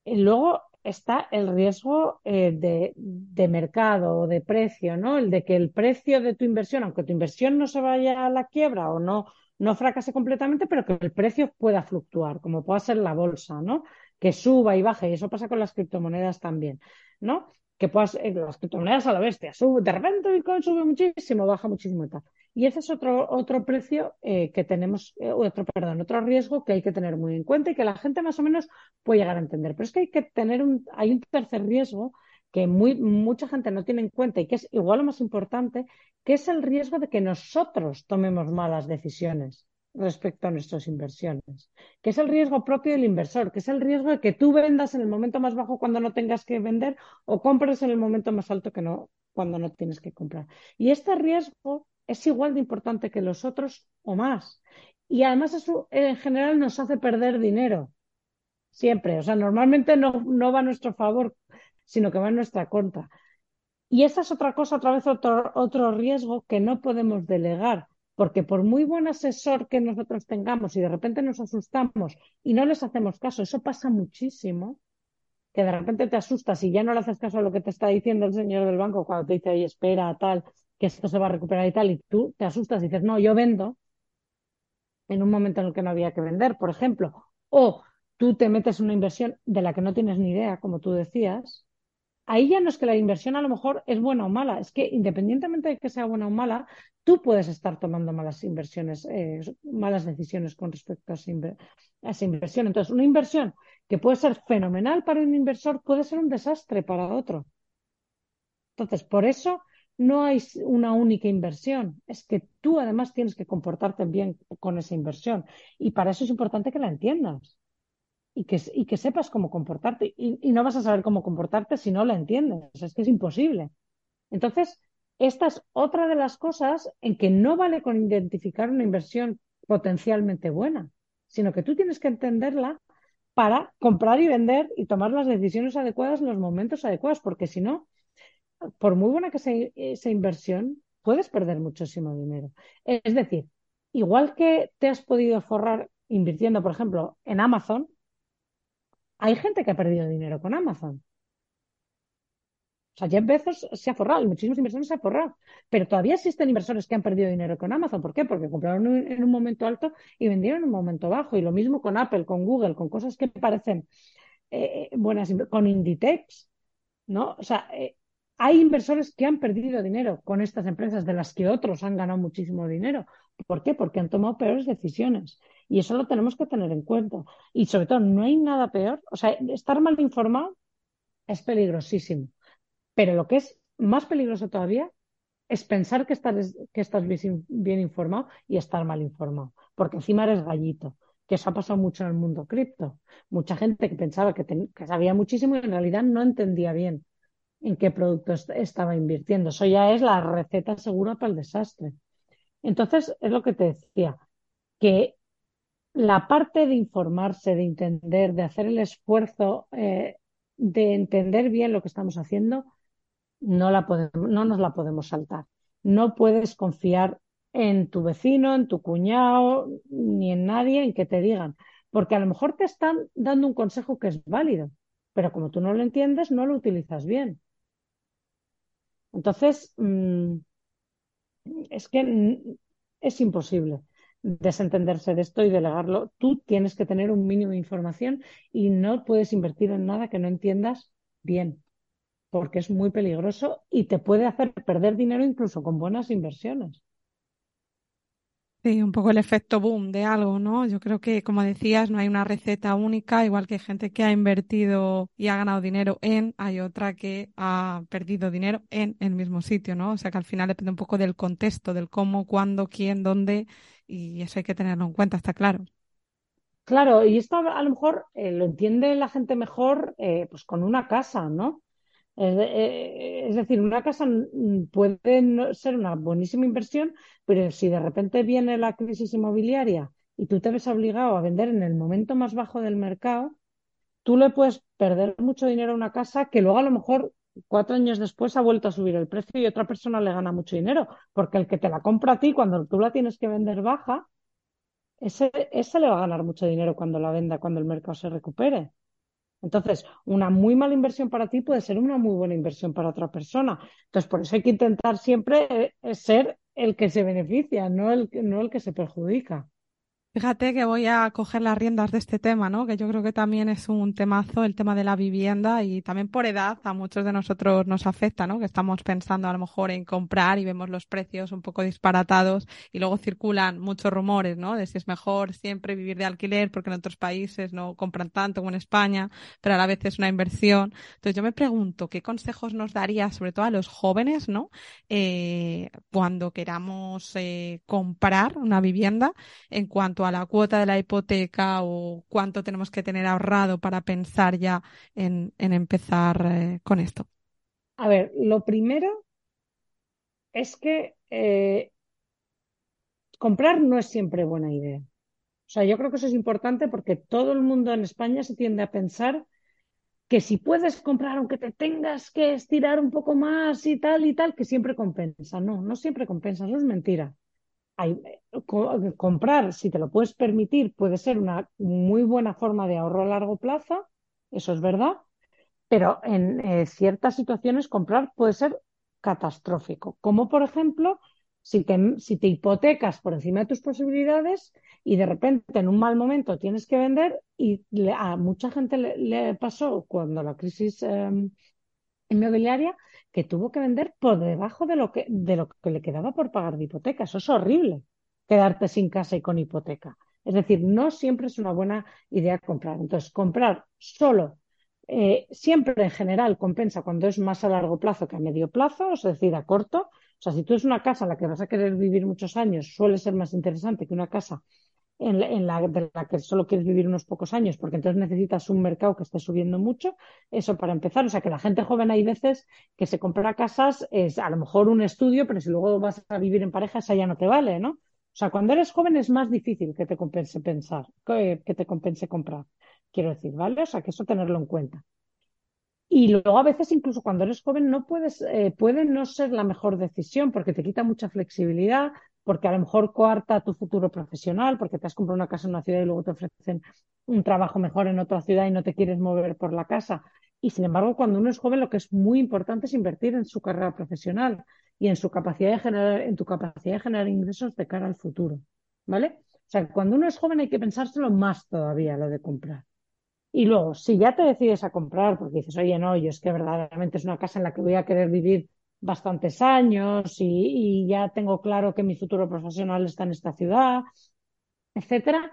Y luego está el riesgo eh, de, de, mercado o de precio, ¿no? El de que el precio de tu inversión, aunque tu inversión no se vaya a la quiebra o no, no fracase completamente, pero que el precio pueda fluctuar, como pueda ser la bolsa, ¿no? Que suba y baje, y eso pasa con las criptomonedas también, ¿no? Que puedas, eh, las criptomonedas a la bestia, sube, de repente Bitcoin sube muchísimo, baja muchísimo y tal. Y ese es otro, otro precio eh, que tenemos, eh, otro, perdón, otro riesgo que hay que tener muy en cuenta y que la gente más o menos puede llegar a entender. Pero es que hay que tener un, hay un tercer riesgo que muy, mucha gente no tiene en cuenta y que es igual lo más importante, que es el riesgo de que nosotros tomemos malas decisiones respecto a nuestras inversiones, que es el riesgo propio del inversor, que es el riesgo de que tú vendas en el momento más bajo cuando no tengas que vender o compres en el momento más alto que no cuando no tienes que comprar. Y este riesgo es igual de importante que los otros o más. Y además eso en general nos hace perder dinero. Siempre. O sea, normalmente no, no va a nuestro favor, sino que va a nuestra contra. Y esa es otra cosa, otra vez otro, otro riesgo que no podemos delegar, porque por muy buen asesor que nosotros tengamos y de repente nos asustamos y no les hacemos caso, eso pasa muchísimo, que de repente te asustas y ya no le haces caso a lo que te está diciendo el señor del banco cuando te dice, oye, espera, tal, que esto se va a recuperar y tal, y tú te asustas y dices, no, yo vendo en un momento en el que no había que vender, por ejemplo, o tú te metes en una inversión de la que no tienes ni idea, como tú decías, ahí ya no es que la inversión a lo mejor es buena o mala, es que independientemente de que sea buena o mala, tú puedes estar tomando malas inversiones, eh, malas decisiones con respecto a esa, a esa, inversión. Entonces, una inversión que puede ser fenomenal para un inversor puede ser un desastre para otro. Entonces, por eso no hay una única inversión, es que tú además tienes que comportarte bien con esa inversión y para eso es importante que la entiendas y que, y que sepas cómo comportarte. Y, y, no vas a saber cómo comportarte si no la entiendes. Es que es imposible. Entonces, esta es otra de las cosas en que no vale con identificar una inversión potencialmente buena, sino que tú tienes que entenderla para comprar y vender y tomar las decisiones adecuadas en los momentos adecuados, porque si no, por muy buena que sea esa inversión, puedes perder muchísimo dinero. Es decir, igual que te has podido forrar invirtiendo, por ejemplo, en Amazon, hay gente que ha perdido dinero con Amazon. O sea, Jeff Bezos se ha forrado, muchísimos inversores se han forrado, pero todavía existen inversores que han perdido dinero con Amazon. ¿Por qué? Porque compraron en un momento alto y vendieron en un momento bajo. Y lo mismo con Apple, con Google, con cosas que parecen eh, buenas, con Inditex, ¿no? O sea, eh, hay inversores que han perdido dinero con estas empresas de las que otros han ganado muchísimo dinero. ¿Por qué? Porque han tomado peores decisiones. Y eso lo tenemos que tener en cuenta. Y sobre todo, no hay nada peor. O sea, estar mal informado es peligrosísimo. Pero lo que es más peligroso todavía es pensar que estás, bien informado y estar mal informado, porque encima eres gallito, que eso ha pasado mucho en el mundo cripto. Mucha gente que pensaba que, que sabía muchísimo y en realidad no entendía bien en qué producto estaba invirtiendo. Eso ya es la receta segura para el desastre. Entonces, es lo que te decía, que la parte de informarse, de entender, de hacer el esfuerzo eh, de entender bien lo que estamos haciendo, no, la podemos, no nos la podemos saltar. No puedes confiar en tu vecino, en tu cuñado, ni en nadie en que te digan, porque a lo mejor te están dando un consejo que es válido, pero como tú no lo entiendes, no lo utilizas bien. Entonces, mmm, es que es imposible desentenderse de esto y delegarlo. Tú tienes que tener un mínimo de información y no puedes invertir en nada que no entiendas bien porque es muy peligroso y te puede hacer perder dinero incluso con buenas inversiones. Sí, un poco el efecto boom de algo, ¿no? Yo creo que, como decías, no hay una receta única, igual que hay gente que ha invertido y ha ganado dinero en, hay otra que ha perdido dinero en el mismo sitio, ¿no? O sea que al final depende un poco del contexto, del cómo, cuándo, quién, dónde, y eso hay que tenerlo en cuenta, está claro. Claro, y esto a lo mejor eh, lo entiende la gente mejor eh, pues con una casa, ¿no? Eh, es, decir, una casa puede ser una buenísima inversión, pero si de repente viene la crisis inmobiliaria y tú te ves obligado a vender en el momento más bajo del mercado, tú le puedes perder mucho dinero a una casa que luego a lo mejor cuatro años después ha vuelto a subir el precio y otra persona le gana mucho dinero, porque el que te la compra a ti cuando tú la tienes que vender baja, ese, ese le va a ganar mucho dinero cuando la venda, cuando el mercado se recupere. Entonces, una muy mala inversión para ti puede ser una muy buena inversión para otra persona. Entonces, por eso hay que intentar siempre eh, ser el que se beneficia, no el, no el que se perjudica. Fíjate que voy a coger las riendas de este tema, ¿no? Que yo creo que también es un temazo, el tema de la vivienda y también por edad a muchos de nosotros nos afecta, ¿no? Que estamos pensando a lo mejor en comprar y vemos los precios un poco disparatados y luego circulan muchos rumores, ¿no? De si es mejor siempre vivir de alquiler porque en otros países no compran tanto como en España, pero a la vez es una inversión. Entonces yo me pregunto, ¿qué consejos nos daría sobre todo a los jóvenes, ¿no? Eh, cuando queramos eh, comprar una vivienda en cuanto a la cuota de la hipoteca o cuánto tenemos que tener ahorrado para pensar ya en, empezar eh, con esto? A ver, lo primero es que eh, comprar no es siempre buena idea. O sea, yo creo que eso es importante porque todo el mundo en España se tiende a pensar que si puedes comprar, aunque te tengas que estirar un poco más y tal y tal, que siempre compensa. No, no siempre compensa, eso es mentira. Hay, co- comprar, si te lo puedes permitir, puede ser una muy buena forma de ahorro a largo plazo, eso es verdad, pero en eh, ciertas situaciones comprar puede ser catastrófico, como por ejemplo si te, si te hipotecas por encima de tus posibilidades y de repente en un mal momento tienes que vender y le- a mucha gente le, pasó cuando la crisis eh, inmobiliaria que tuvo que vender por debajo de lo que, de lo que le quedaba por pagar de hipoteca. Eso es horrible, quedarte sin casa y con hipoteca. Es decir, no siempre es una buena idea comprar. Entonces, comprar solo, eh, siempre en general compensa cuando es más a largo plazo que a medio plazo, es decir, a corto. O sea, si tú es una casa en la que vas a querer vivir muchos años, suele ser más interesante que una casa en la, en la, de la que solo quieres vivir unos pocos años, porque entonces necesitas un mercado que esté subiendo mucho. Eso para empezar. O sea, que la gente joven hay veces que se compra casas, es a lo mejor un estudio, pero si luego vas a vivir en pareja, esa ya no te vale, ¿no? O sea, cuando eres joven es más difícil que te compense pensar, que, que te compense comprar, quiero decir, ¿vale? O sea, que eso tenerlo en cuenta. Y luego a veces incluso cuando eres joven no puedes, eh, puede no ser la mejor decisión porque te quita mucha flexibilidad, porque a lo mejor coarta tu futuro profesional, porque te has comprado una casa en una ciudad y luego te ofrecen un trabajo mejor en otra ciudad y no te quieres mover por la casa. Y sin embargo, cuando uno es joven, lo que es muy importante es invertir en su carrera profesional y en su capacidad de generar, en tu capacidad de generar ingresos de cara al futuro. ¿Vale? O sea, cuando uno es joven hay que pensárselo más todavía lo de comprar. Y luego, si ya te decides a comprar, porque dices, oye, no, yo es que verdaderamente es una casa en la que voy a querer vivir bastantes años y, ya tengo claro que mi futuro profesional está en esta ciudad, etcétera,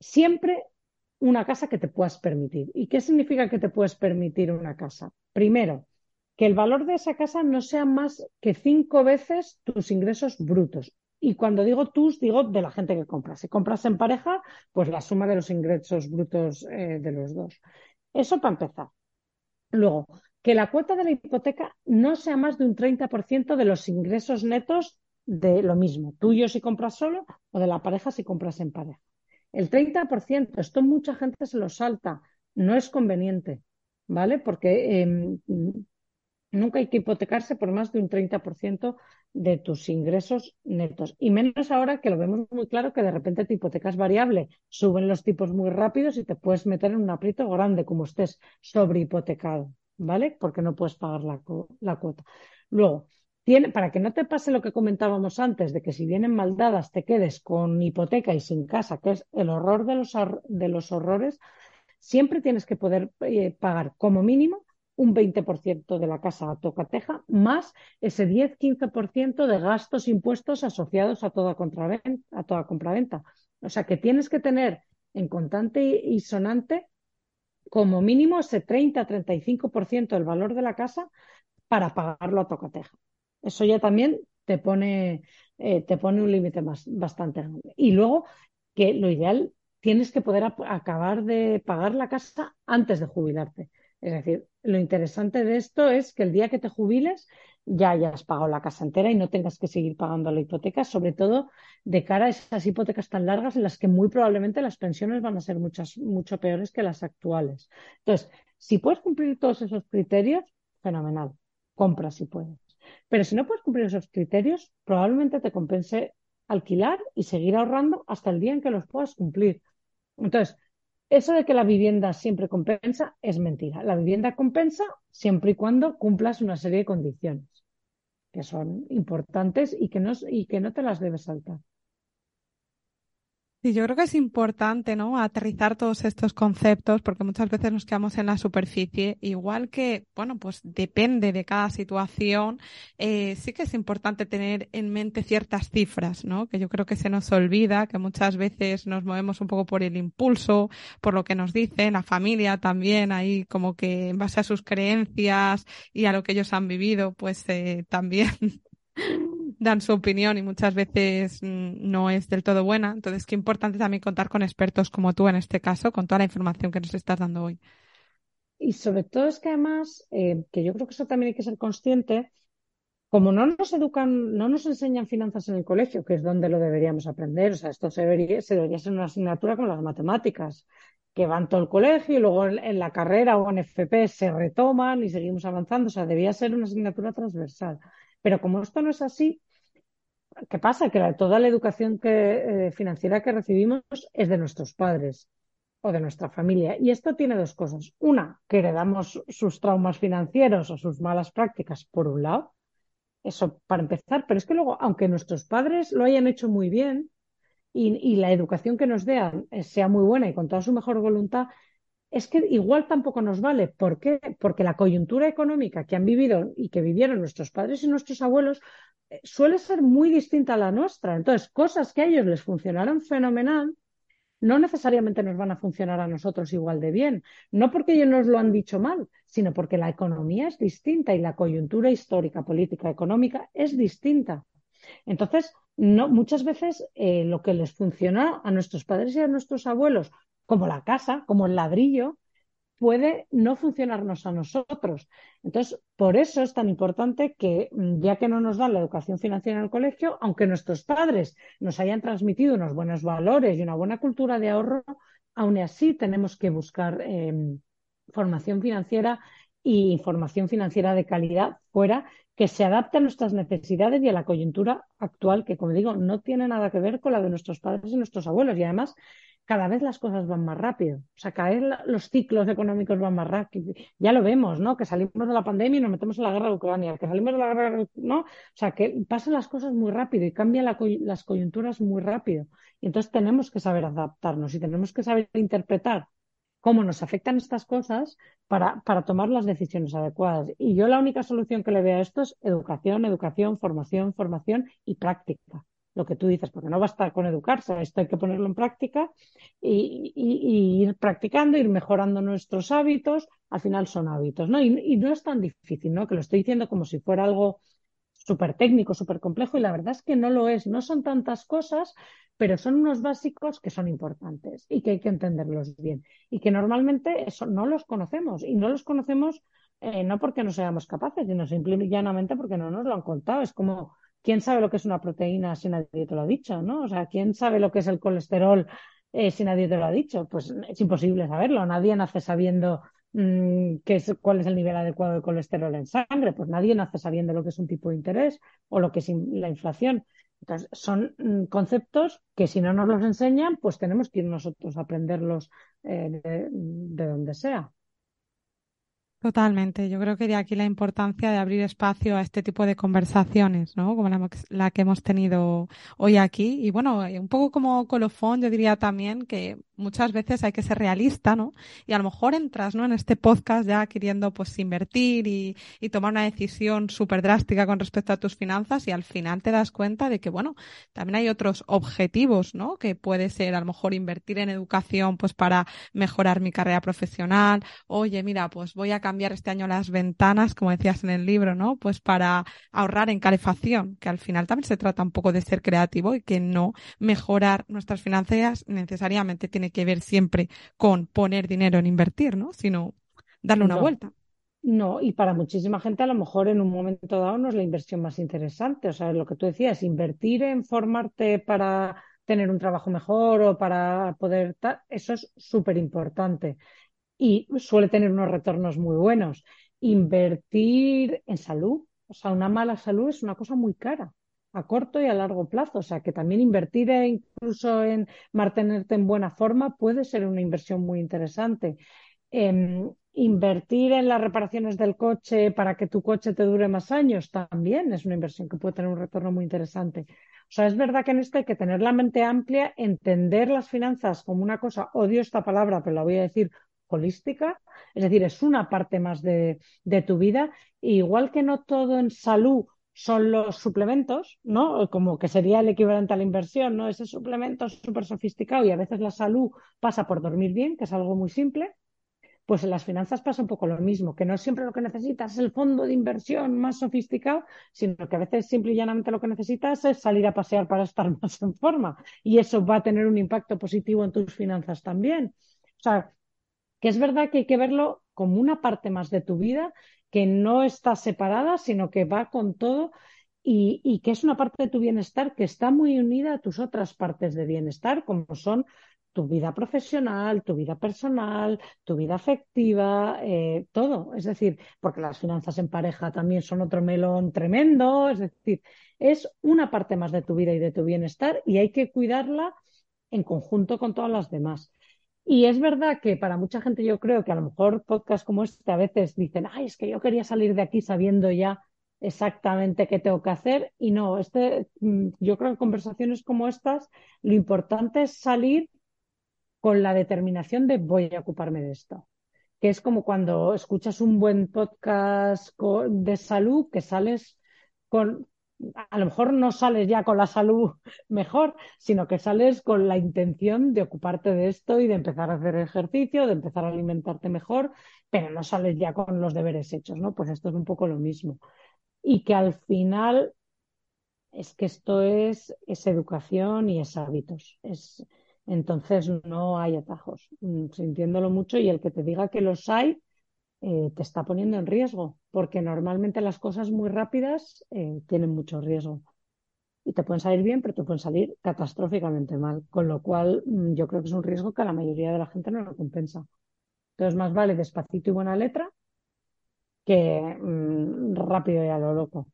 siempre una casa que te puedas permitir. ¿Y qué significa que te puedes permitir una casa? Primero, que el valor de esa casa no sea más que cinco veces tus ingresos brutos. Y cuando digo tus, digo de la gente que compra. Si compras en pareja, pues la suma de los ingresos brutos eh, de los dos. Eso para empezar. Luego, que la cuota de la hipoteca no sea más de un 30% de los ingresos netos de lo mismo, tuyo si compras solo o de la pareja si compras en pareja. El 30%, esto mucha gente se lo salta, no es conveniente, ¿vale? Porque eh, nunca hay que hipotecarse por más de un 30% de tus ingresos netos. Y menos ahora que lo vemos muy claro que de repente te hipotecas variable, suben los tipos muy rápidos y te puedes meter en un aprieto grande como estés sobrehipotecado, ¿vale? Porque no puedes pagar la, la cuota. Luego, tiene, para que no te pase lo que comentábamos antes, de que si vienen mal dadas te quedes con hipoteca y sin casa, que es el horror de los, de los horrores, siempre tienes que poder eh, pagar como mínimo un 20% de la casa a tocateja, más ese 10-15% de gastos impuestos asociados a toda, a toda compraventa. O sea que tienes que tener en contante y sonante como mínimo ese 30-35% del valor de la casa para pagarlo a tocateja. Eso ya también te pone, eh, te pone un límite más, bastante grande. Y luego que lo ideal, tienes que poder acabar de pagar la casa antes de jubilarte. Es decir, lo interesante de esto es que el día que te jubiles ya hayas pagado la casa entera y no tengas que seguir pagando la hipoteca, sobre todo de cara a esas hipotecas tan largas en las que muy probablemente las pensiones van a ser muchas, mucho peores que las actuales. Entonces, si puedes cumplir todos esos criterios, fenomenal, compra si puedes. Pero si no puedes cumplir esos criterios, probablemente te compense alquilar y seguir ahorrando hasta el día en que los puedas cumplir. Entonces, eso de que la vivienda siempre compensa es mentira. La vivienda compensa siempre y cuando cumplas una serie de condiciones que son importantes y que no, y que no te las debes saltar. Sí, yo creo que es importante, ¿no? Aterrizar todos estos conceptos porque muchas veces nos quedamos en la superficie. Igual que, bueno, pues depende de cada situación, eh, sí que es importante tener en mente ciertas cifras, ¿no? Que yo creo que se nos olvida, que muchas veces nos movemos un poco por el impulso, por lo que nos dicen, la familia también, ahí como que en base a sus creencias y a lo que ellos han vivido, pues eh, también dan su opinión y muchas veces no es del todo buena. Entonces, qué importante también contar con expertos como tú en este caso, con toda la información que nos estás dando hoy. Y sobre todo es que además, eh, que yo creo que eso también hay que ser consciente, como no nos educan, no nos enseñan finanzas en el colegio, que es donde lo deberíamos aprender, o sea, esto se debería, se debería ser una asignatura como las matemáticas, que van todo el colegio y luego en, en la carrera o en FP se retoman y seguimos avanzando. O sea, debía ser una asignatura transversal. Pero como esto no es así, ¿qué pasa? Que toda la educación que, eh, financiera que recibimos es de nuestros padres o de nuestra familia. Y esto tiene dos cosas. Una, que heredamos sus traumas financieros o sus malas prácticas, por un lado. Eso para empezar. Pero es que luego, aunque nuestros padres lo hayan hecho muy bien y, y la educación que nos den eh, sea muy buena y con toda su mejor voluntad, es que igual tampoco nos vale. ¿Por qué? Porque la coyuntura económica que han vivido y que vivieron nuestros padres y nuestros abuelos eh, suele ser muy distinta a la nuestra. Entonces, cosas que a ellos les funcionaron fenomenal, no necesariamente nos van a funcionar a nosotros igual de bien. No porque ellos nos lo han dicho mal, sino porque la economía es distinta y la coyuntura histórica, política, económica es distinta. Entonces, no, muchas veces eh, lo que les funcionó a nuestros padres y a nuestros abuelos, como la casa, como el ladrillo, puede no funcionarnos a nosotros. Entonces, por eso es tan importante que, mm, ya que no nos dan la educación financiera en el colegio, aunque nuestros padres nos hayan transmitido unos buenos valores y una buena cultura de ahorro, aún así tenemos que buscar eh, formación financiera y información financiera de calidad fuera que se adapte a nuestras necesidades y a la coyuntura actual, que como digo, no tiene nada que ver con la de nuestros padres y nuestros abuelos. Y además, cada vez las cosas van más rápido. O sea, cada vez los ciclos económicos van más rápido. Ya lo vemos, ¿no? Que salimos de la pandemia y nos metemos en la guerra de Ucrania, que salimos de la guerra, ¿no? O sea, que pasan las cosas muy rápido y cambian las coyunturas muy rápido. Y entonces tenemos que saber adaptarnos y tenemos que saber interpretar cómo nos afectan estas cosas para, para tomar las decisiones adecuadas. Y yo la única solución que le veo a esto es educación, educación, formación, formación y práctica. Lo que tú dices, porque no basta con educarse, esto hay que ponerlo en práctica y, ir practicando, ir mejorando nuestros hábitos. Al final son hábitos, ¿no? Y, y no es tan difícil, ¿no? Que lo estoy diciendo como si fuera algo súper técnico, súper complejo, y la verdad es que no lo es. No son tantas cosas, pero son unos básicos que son importantes y que hay que entenderlos bien. Y que normalmente eso no los conocemos. Y no los conocemos eh, no porque no seamos capaces, sino simple y llanamente porque no nos lo han contado. Es como, ¿quién sabe lo que es una proteína si nadie te lo ha dicho? ¿no? O sea, ¿quién sabe lo que es el colesterol eh, si nadie te lo ha dicho? Pues es imposible saberlo. Nadie nace sabiendo mm, qué es, cuál es el nivel adecuado de colesterol en sangre. Pues nadie nace sabiendo lo que es un tipo de interés o lo que es la inflación. Entonces, son mm, conceptos que si no nos los enseñan, pues tenemos que ir nosotros a aprenderlos eh, de donde sea. Totalmente. Yo creo que de aquí la importancia de abrir espacio a este tipo de conversaciones, ¿no? Como la, que hemos tenido hoy aquí. Y bueno, eh, un poco como colofón, yo diría también que muchas veces hay que ser realista, ¿no? Y a lo mejor entras, ¿no? En este podcast ya queriendo pues invertir y, y tomar una decisión súper drástica con respecto a tus finanzas y al final te das cuenta de que, bueno, también hay otros objetivos, ¿no? Que puede ser a lo mejor invertir en educación pues para mejorar mi carrera profesional. Oye, mira, pues voy a cambiar este año las ventanas, como decías en el libro, ¿no? Pues para ahorrar en calefacción, que al final también se trata un poco de ser creativo y que no mejorar nuestras finanzas necesariamente tiene que ver siempre con poner dinero en invertir, ¿no? Sino darle una No. vuelta. No, y para muchísima gente a lo mejor en un momento dado no es la inversión más interesante. O sea, lo que tú decías, invertir en formarte para tener un trabajo mejor o para poder eso es súper importante y suele tener unos retornos muy buenos. Invertir en salud, o sea, una mala salud es una cosa muy cara a corto y a largo plazo. O sea, que también invertir incluso en mantenerte en buena forma puede ser una inversión muy interesante. Em, invertir en las reparaciones del coche para que tu coche te dure más años también es una inversión que puede tener un retorno muy interesante. O sea, es verdad que en esto hay que tener la mente amplia, entender las finanzas como una cosa, odio esta palabra, pero la voy a decir holística, es decir, es una parte más de, tu vida, igual que no todo en salud son los suplementos, ¿no? Como que sería el equivalente a la inversión, ¿no? Ese suplemento súper sofisticado y a veces la salud pasa por dormir bien, que es algo muy simple. Pues en las finanzas pasa un poco lo mismo, que no siempre lo que necesitas es el fondo de inversión más sofisticado, sino que a veces simple y llanamente lo que necesitas es salir a pasear para estar más en forma. Y eso va a tener un impacto positivo en tus finanzas también. O sea, que es verdad que hay que verlo como una parte más de tu vida, que no está separada, sino que va con todo y, que es una parte de tu bienestar que está muy unida a tus otras partes de bienestar, como son tu vida profesional, tu vida personal, tu vida afectiva, eh, todo. Es decir, porque las finanzas en pareja también son otro melón tremendo. Es decir, es una parte más de tu vida y de tu bienestar y hay que cuidarla en conjunto con todas las demás. Y es verdad que para mucha gente yo creo que a lo mejor podcasts como este a veces dicen, ay, es que yo quería salir de aquí sabiendo ya exactamente qué tengo que hacer. Y no, este, mm, yo creo que conversaciones como estas, lo importante es salir con la determinación de voy a ocuparme de esto. Que es como cuando escuchas un buen podcast de salud, que sales con, a lo mejor no sales ya con la salud mejor, sino que sales con la intención de ocuparte de esto y de empezar a hacer ejercicio, de empezar a alimentarte mejor, pero no sales ya con los deberes hechos, ¿no? Pues esto es un poco lo mismo. Y que al final es que esto es, es educación y es hábitos. Es, entonces no hay atajos, mm, sintiéndolo mucho y el que te diga que los hay eh, te está poniendo en riesgo, porque normalmente las cosas muy rápidas eh, tienen mucho riesgo y te pueden salir bien, pero te pueden salir catastróficamente mal, con lo cual mm, yo creo que es un riesgo que a la mayoría de la gente no lo compensa. Entonces más vale despacito y buena letra que mm, rápido y a lo loco.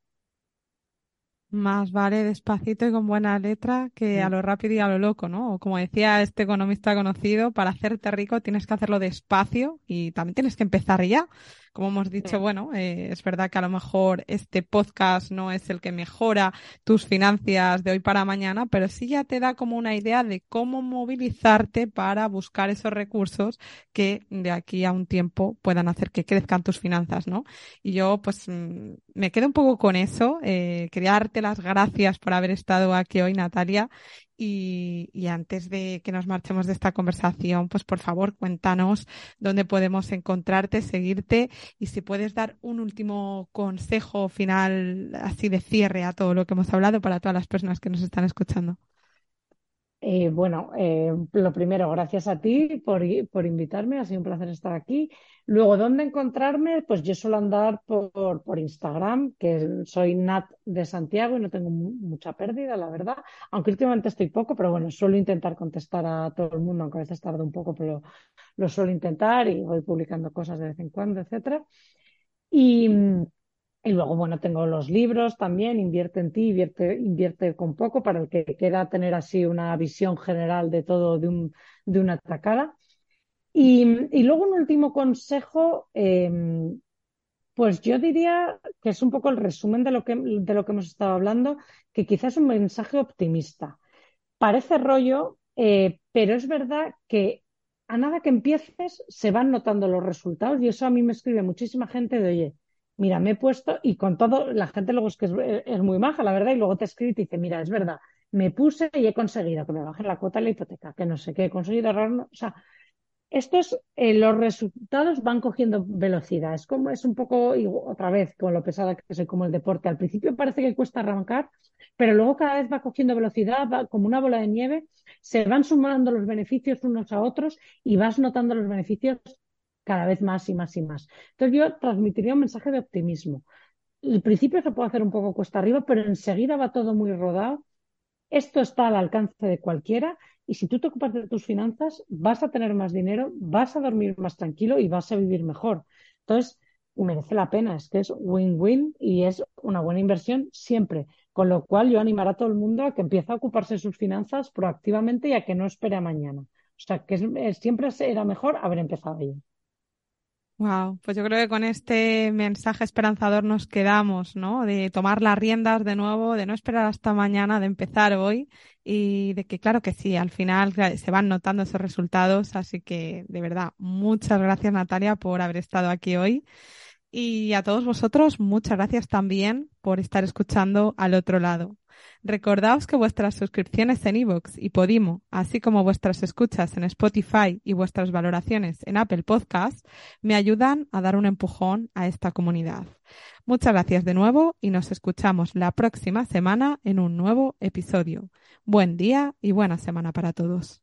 Más vale despacito y con buena letra que a lo rápido y a lo loco, ¿no? O como decía este economista conocido, para hacerte rico tienes que hacerlo despacio y también tienes que empezar ya. Como hemos dicho, bueno, eh, es verdad que a lo mejor este podcast no es el que mejora tus finanzas de hoy para mañana, pero sí ya te da como una idea de cómo movilizarte para buscar esos recursos que de aquí a un tiempo puedan hacer que crezcan tus finanzas, ¿no? Y yo, pues, mm, me quedo un poco con eso. Eh, quería darte las gracias por haber estado aquí hoy, Natalia, y, antes de que nos marchemos de esta conversación, pues por favor cuéntanos dónde podemos encontrarte, seguirte y si puedes dar un último consejo final así de cierre a todo lo que hemos hablado para todas las personas que nos están escuchando. Eh, bueno, eh, lo primero, gracias a ti por, por, invitarme, ha sido un placer estar aquí. Luego, ¿dónde encontrarme? Pues yo suelo andar por, por Instagram, que soy Nat de Santiago y no tengo mucha pérdida, la verdad, aunque últimamente estoy poco, pero bueno, suelo intentar contestar a todo el mundo, aunque a veces tardo un poco, pero lo suelo intentar y voy publicando cosas de vez en cuando, etcétera. Y, y luego, bueno, tengo los libros también, Invierte en ti, invierte, invierte con poco, para el que quiera tener así una visión general de todo de, un, de una tacada. Y, y, luego un último consejo, eh, pues yo diría que es un poco el resumen de lo que, de lo que hemos estado hablando, que quizás un mensaje optimista. Parece rollo, eh, pero es verdad que a nada que empieces se van notando los resultados y eso a mí me escribe muchísima gente de, oye, mira, me he puesto y con todo, la gente luego es que es, muy maja, la verdad, y luego te escribe y te dice, mira, es verdad, me puse y he conseguido que me bajen la cuota de la hipoteca, que no sé qué, he conseguido ahorrar, o sea, estos, eh, los resultados van cogiendo velocidad. Es como, es un poco, otra vez, con lo pesada que soy como el deporte. Al principio parece que cuesta arrancar, pero luego cada vez va cogiendo velocidad, va como una bola de nieve, se van sumando los beneficios unos a otros y vas notando los beneficios cada vez más y más y más. Entonces yo transmitiría un mensaje de optimismo. El principio se puede hacer un poco cuesta arriba, pero enseguida va todo muy rodado. Esto está al alcance de cualquiera y si tú te ocupas de tus finanzas, vas a tener más dinero, vas a dormir más tranquilo y vas a vivir mejor. Entonces, merece la pena, es que es win-win y es una buena inversión siempre. Con lo cual, yo animaré a todo el mundo a que empiece a ocuparse de sus finanzas proactivamente y a que no espere a mañana. O sea, que siempre será mejor haber empezado ayer. Wow, pues yo creo que con este mensaje esperanzador nos quedamos, ¿no? De tomar las riendas de nuevo, de no esperar hasta mañana, de empezar hoy y de que claro que sí, al final se van notando esos resultados, así que de verdad, muchas gracias Natalia por haber estado aquí hoy. Y a todos vosotros, muchas gracias también por estar escuchando al otro lado. Recordaos que vuestras suscripciones en iVoox y Podimo, así como vuestras escuchas en Spotify y vuestras valoraciones en Apple Podcasts, me ayudan a dar un empujón a esta comunidad. Muchas gracias de nuevo y nos escuchamos la próxima semana en un nuevo episodio. Buen día y buena semana para todos.